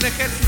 un ejército.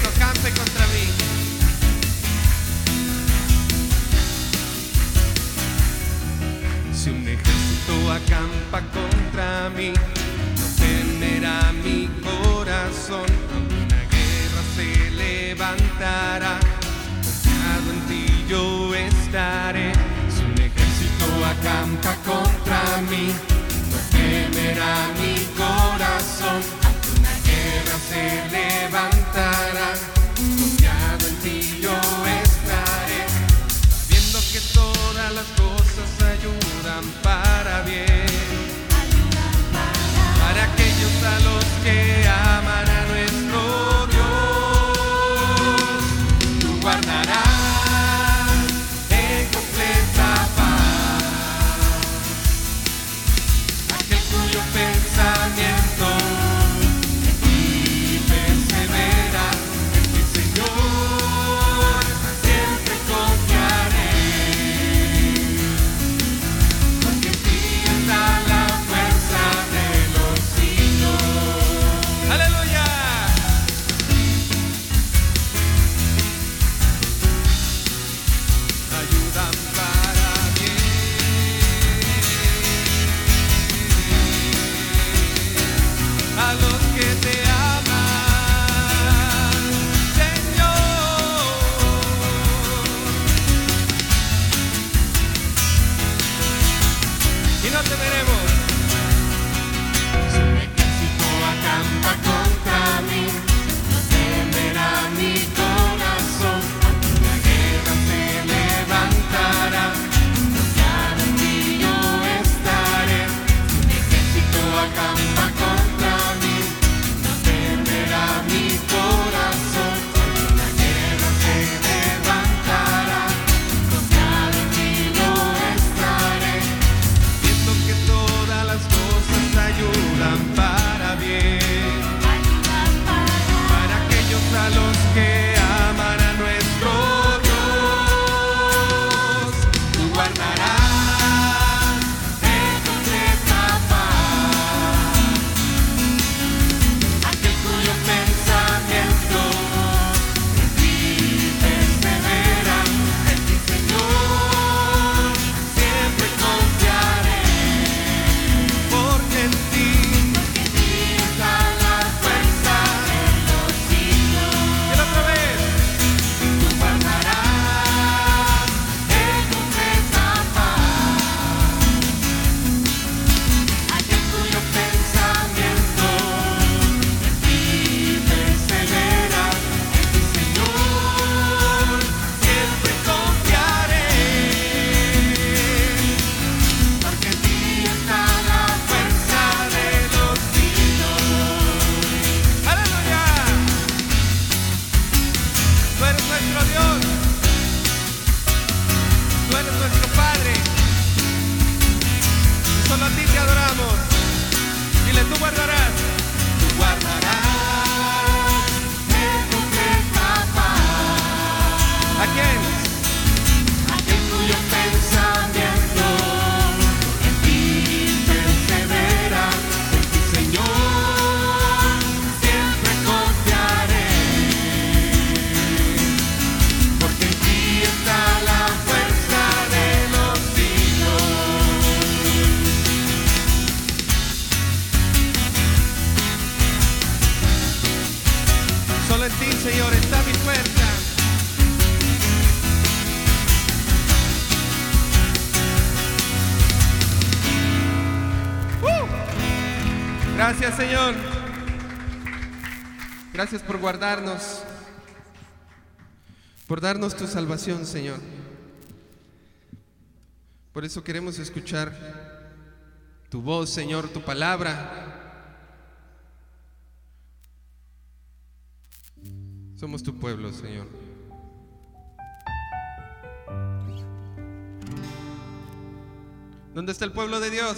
Gracias por guardarnos, por darnos tu salvación, Señor. Por eso queremos escuchar tu voz, Señor, tu palabra. Somos tu pueblo, Señor. ¿Dónde está el pueblo de Dios?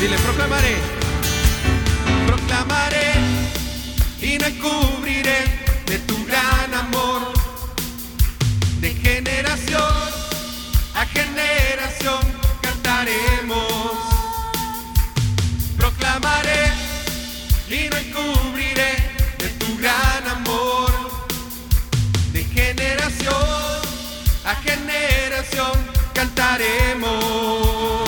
Dile, proclamaré, proclamaré y no encubriré de tu gran amor, de generación a generación cantaremos. Proclamaré y no encubriré de tu gran amor, de generación a generación cantaremos.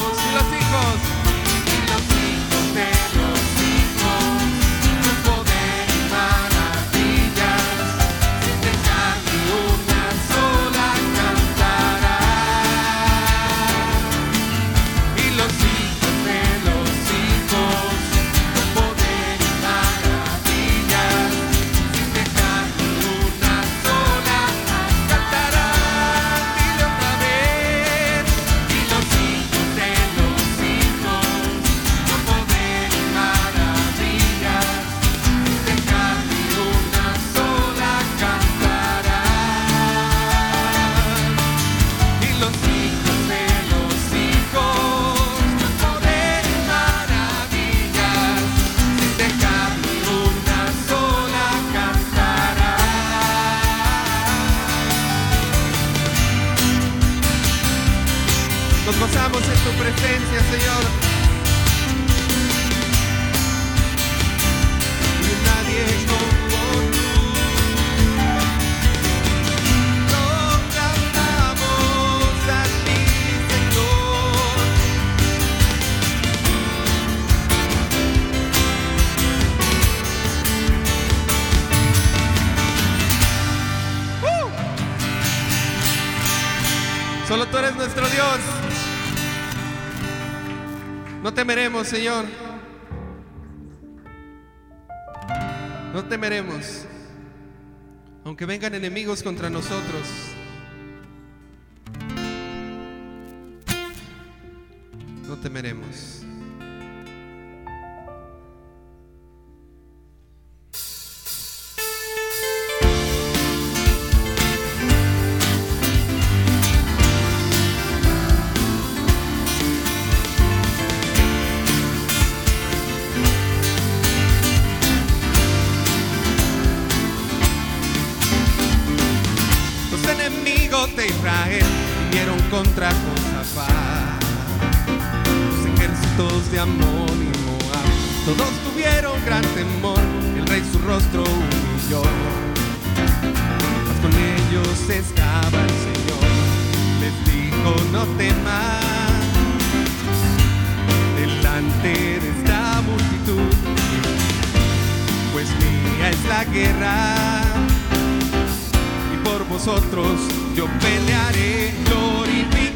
No temeremos, Señor. No temeremos. Aunque vengan enemigos contra nosotros. No temeremos. guerra y por vosotros yo pelearé, glorificaré.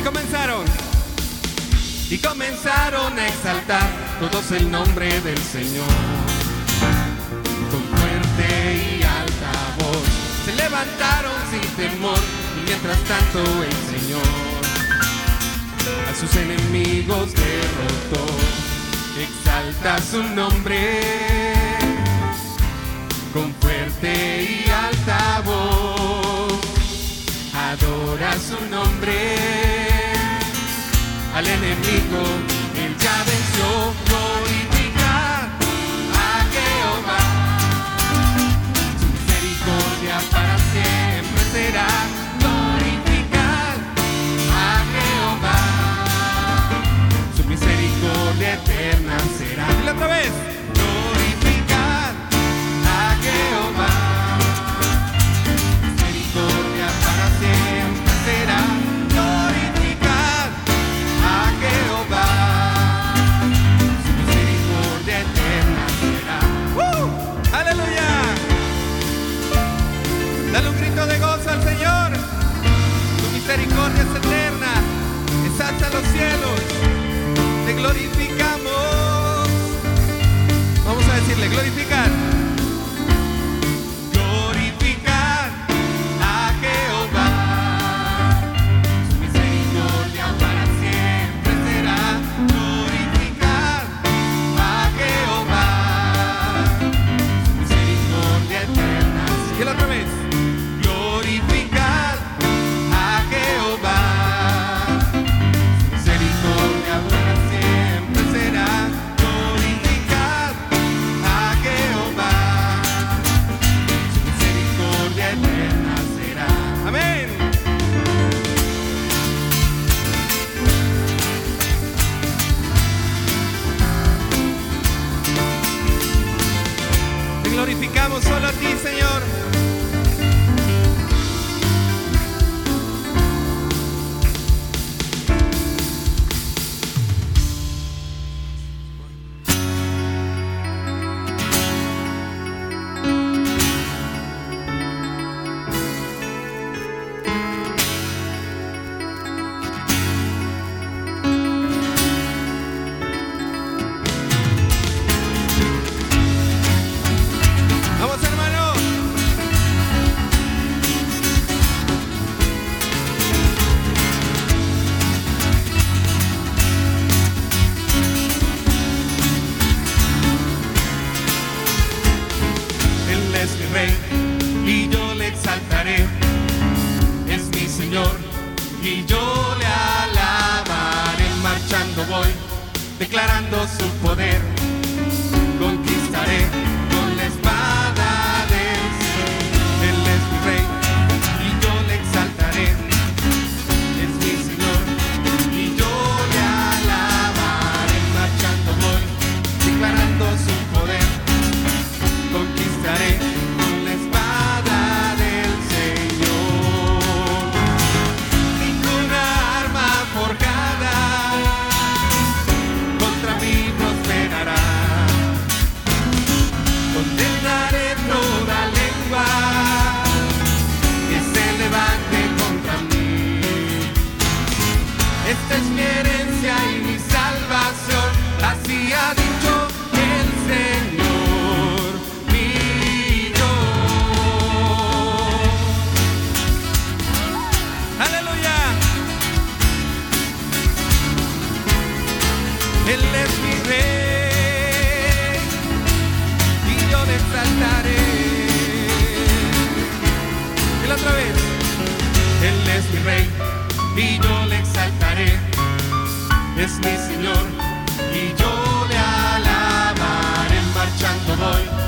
Y comenzaron, y comenzaron a exaltar todos el nombre del Señor. Con fuerte y alta voz se levantaron sin temor y mientras tanto el Señor a sus enemigos derrotó. Exalta su nombre con fuerte y alta voz. Adora su nombre al enemigo. cielos, te glorificamos. Vamos a decirle, glorifica. es mi Señor y yo le alabaré marchando voy.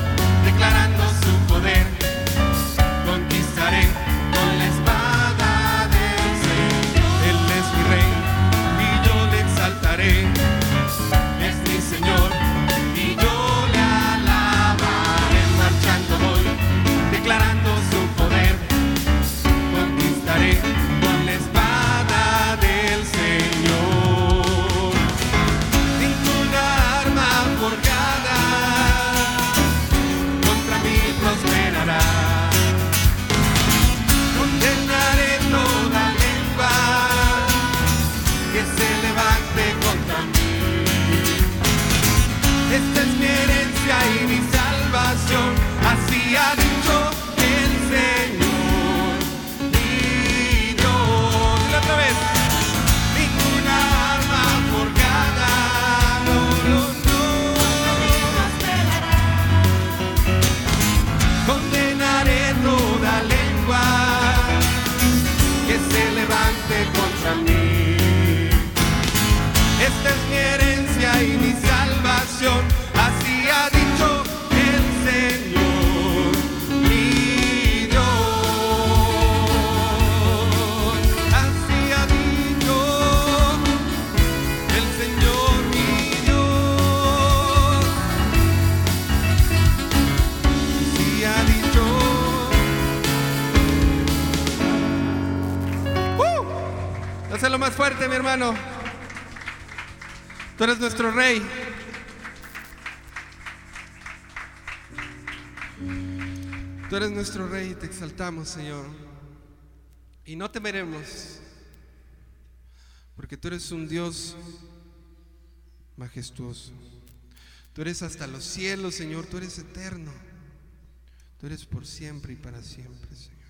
Señor. Y no temeremos, porque tú eres un Dios majestuoso. Tú eres hasta los cielos, Señor. Tú eres eterno. Tú eres por siempre y para siempre, Señor.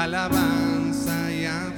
alabanza y alabanza.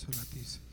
Solo a ti, Señor.